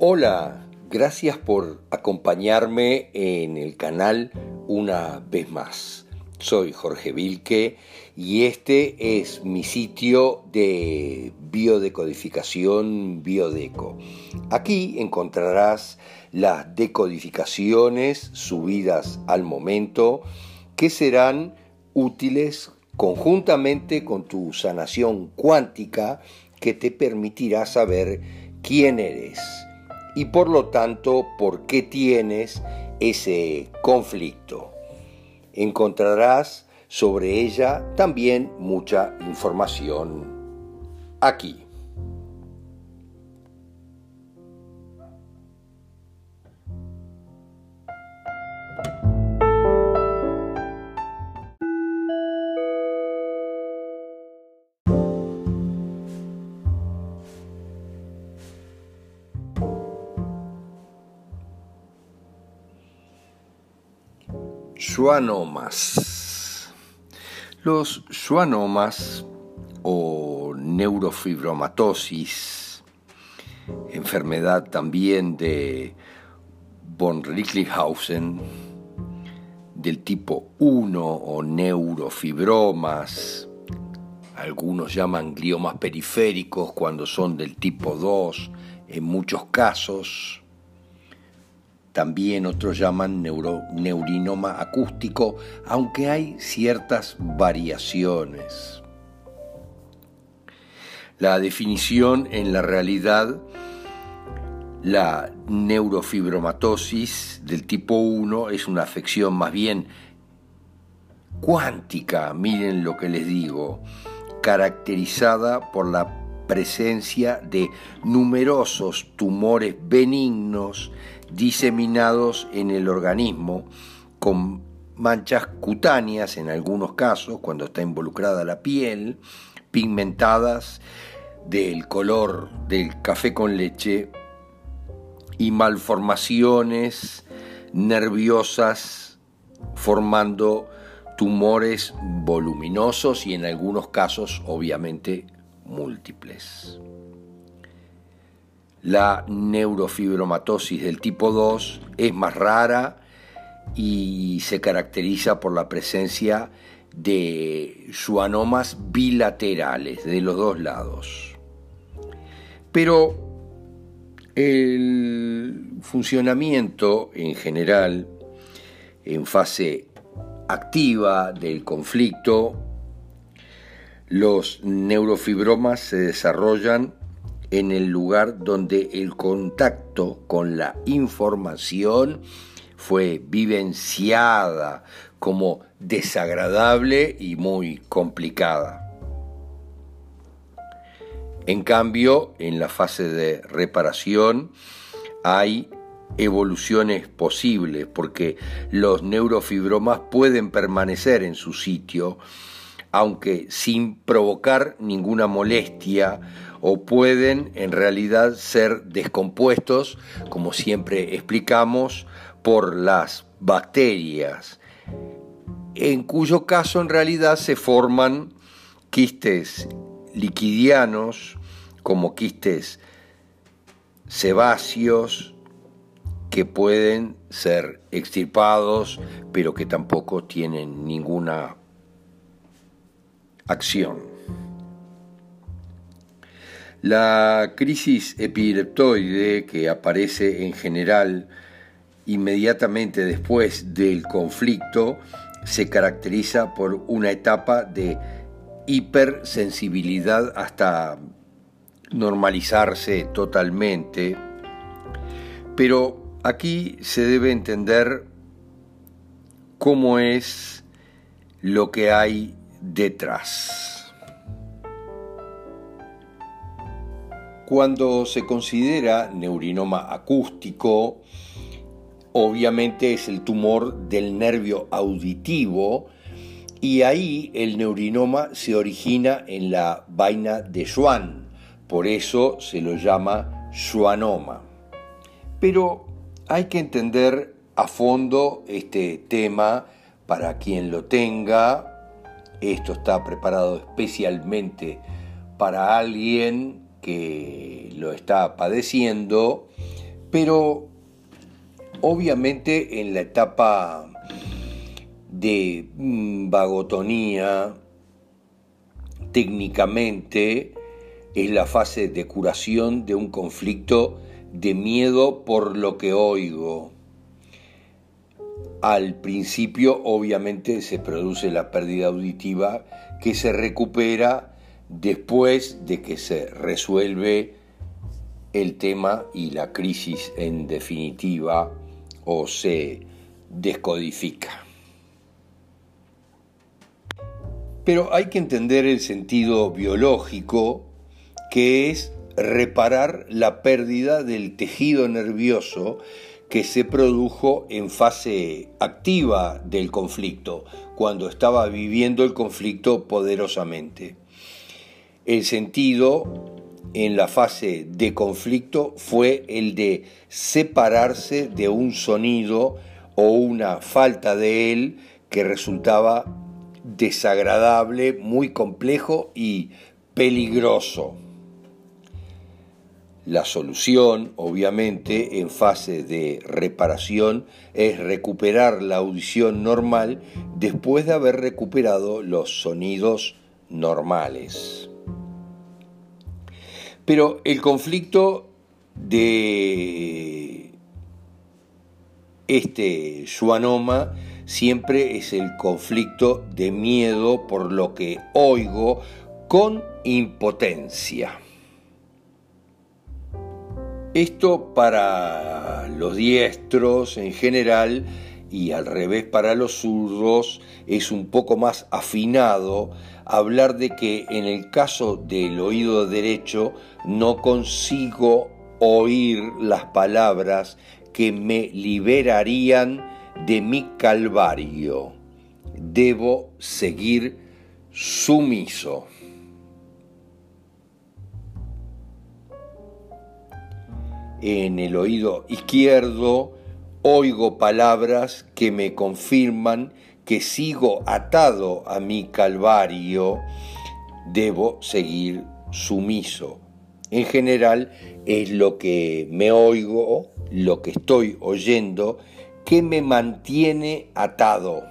Hola, gracias por acompañarme en el canal una vez más. Soy Jorge Vilque y este es mi sitio de biodecodificación Biodeco. Aquí encontrarás las decodificaciones subidas al momento que serán útiles conjuntamente con tu sanación cuántica que te permitirá saber quién eres y por lo tanto por qué tienes ese conflicto. Encontrarás sobre ella también mucha información aquí. Schwannomas. Los schwannomas o neurofibromatosis, enfermedad también de von Recklinghausen, del tipo 1 o neurofibromas, algunos llaman gliomas periféricos cuando son del tipo 2, en muchos casos, también otros llaman neurinoma acústico, aunque hay ciertas variaciones. La definición en la realidad, la neurofibromatosis del tipo 1 es una afección más bien cuántica, miren lo que les digo, caracterizada por la presencia de numerosos tumores benignos diseminados en el organismo con manchas cutáneas en algunos casos, cuando está involucrada la piel, pigmentadas del color del café con leche y malformaciones nerviosas formando tumores voluminosos y en algunos casos obviamente múltiples. La neurofibromatosis del tipo 2 es más rara y se caracteriza por la presencia de schwannomas bilaterales de los dos lados. Pero el funcionamiento en general en fase activa del conflicto, los neurofibromas se desarrollan en el lugar donde el contacto con la información fue vivenciada como desagradable y muy complicada. En cambio, en la fase de reparación hay evoluciones posibles porque los neurofibromas pueden permanecer en su sitio aunque sin provocar ninguna molestia o pueden en realidad ser descompuestos, como siempre explicamos, por las bacterias, en cuyo caso en realidad se forman quistes liquidianos, como quistes sebáceos, que pueden ser extirpados, pero que tampoco tienen ninguna acción. La crisis epileptoide que aparece en general inmediatamente después del conflicto se caracteriza por una etapa de hipersensibilidad hasta normalizarse totalmente, pero aquí se debe entender cómo es lo que hay detrás. Cuando se considera neurinoma acústico, obviamente es el tumor del nervio auditivo y ahí el neurinoma se origina en la vaina de Schwann, por eso se lo llama schwannoma. Pero hay que entender a fondo este tema para quien lo tenga. Esto está preparado especialmente para alguien que lo está padeciendo, Pero obviamente en la etapa de mm, vagotonía, técnicamente es la fase de curación de un conflicto de miedo por lo que oigo. Al principio obviamente se produce la pérdida auditiva que se recupera después de que se resuelve el tema y la crisis en definitiva o se descodifica. Pero hay que entender el sentido biológico que es reparar la pérdida del tejido nervioso que se produjo en fase activa del conflicto, cuando estaba viviendo el conflicto poderosamente. El sentido en la fase de conflicto fue el de separarse de un sonido o una falta de él que resultaba desagradable, muy complejo y peligroso. La solución, obviamente, en fase de reparación es recuperar la audición normal después de haber recuperado los sonidos normales. Pero el conflicto de este schwannoma siempre es el conflicto de miedo por lo que oigo con impotencia. Esto para los diestros en general y al revés para los zurdos es un poco más afinado hablar de que en el caso del oído derecho no consigo oír las palabras que me liberarían de mi calvario. Debo seguir sumiso. En el oído izquierdo oigo palabras que me confirman que sigo atado a mi calvario, debo seguir sumiso. En general es lo que me oigo, lo que estoy oyendo, que me mantiene atado.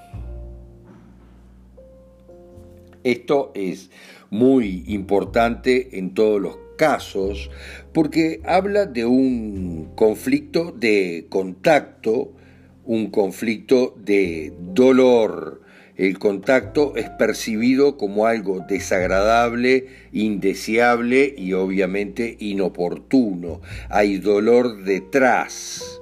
Esto es muy importante en todos los casos porque habla de un conflicto de contacto, un conflicto de dolor. El contacto es percibido como algo desagradable, indeseable y obviamente inoportuno. Hay dolor detrás.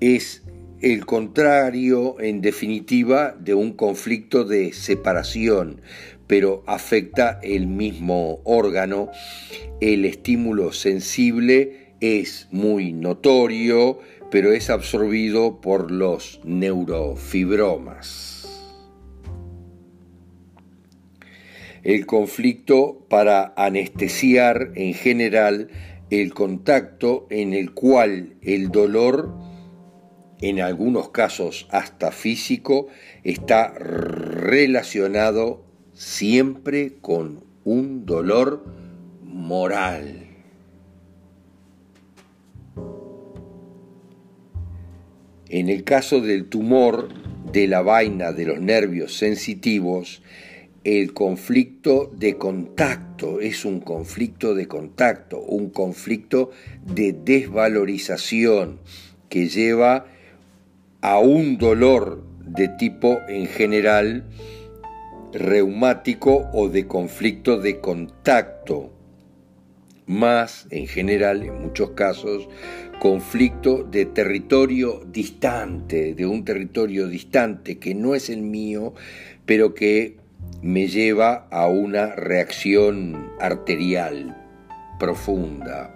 Es el contrario, en definitiva, de un conflicto de separación, pero afecta el mismo órgano. El estímulo sensible es muy notorio, pero es absorbido por los neurofibromas. El conflicto para anestesiar en general el contacto en el cual el dolor, en algunos casos hasta físico, está relacionado siempre con un dolor moral. En el caso del tumor de la vaina de los nervios sensitivos, el conflicto de contacto es un conflicto de contacto, un conflicto de desvalorización que lleva a un dolor de tipo en general reumático o de conflicto de contacto, más en general, en muchos casos, conflicto de territorio distante, de un territorio distante que no es el mío, pero que me lleva a una reacción arterial profunda.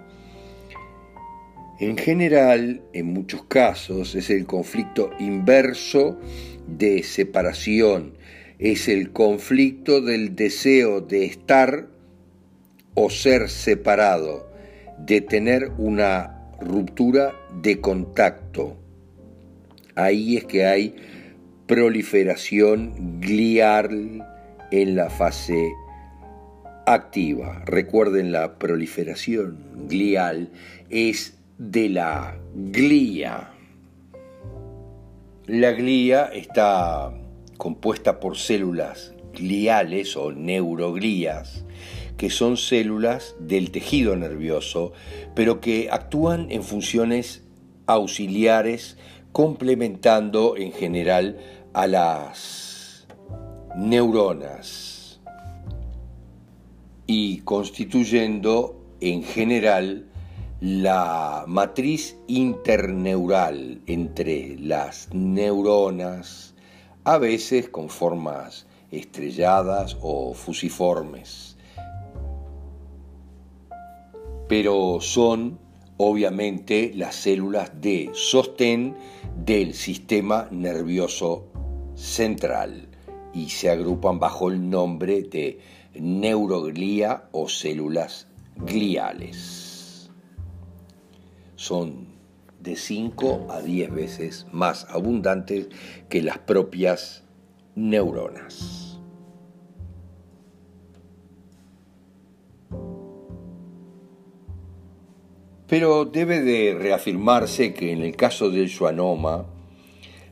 En general, en muchos casos, es el conflicto inverso de separación, es el conflicto del deseo de estar o ser separado, de tener una ruptura de contacto. Ahí es que hay proliferación glial en la fase activa. Recuerden, la proliferación glial es de la glía. La glía está compuesta por células gliales o neuroglías, que son células del tejido nervioso, pero que actúan en funciones auxiliares, complementando en general a las neuronas y constituyendo en general la matriz interneural entre las neuronas, a veces con formas estrelladas o fusiformes, pero son obviamente las células de sostén del sistema nervioso central y se agrupan bajo el nombre de neuroglía o células gliales. Son de 5 a 10 veces más abundantes que las propias neuronas. Pero debe de reafirmarse que en el caso del schwannoma,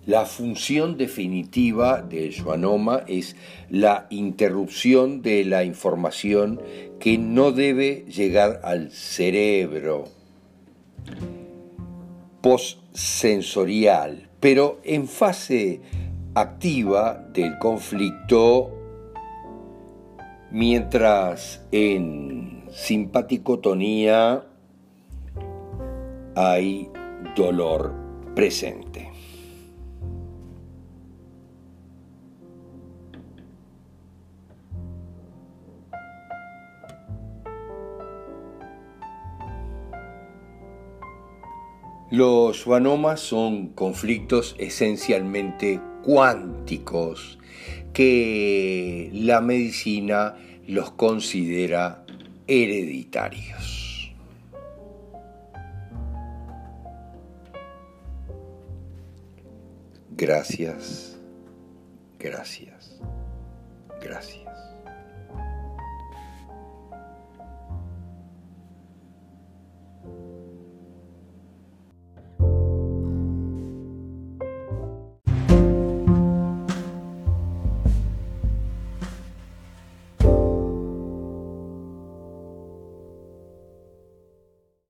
la función definitiva del schwannoma es la interrupción de la información que no debe llegar al cerebro postsensorial, pero en fase activa del conflicto, mientras en simpaticotonía hay dolor presente. Los schwannomas son conflictos esencialmente cuánticos que la medicina los considera hereditarios. Gracias, gracias, gracias.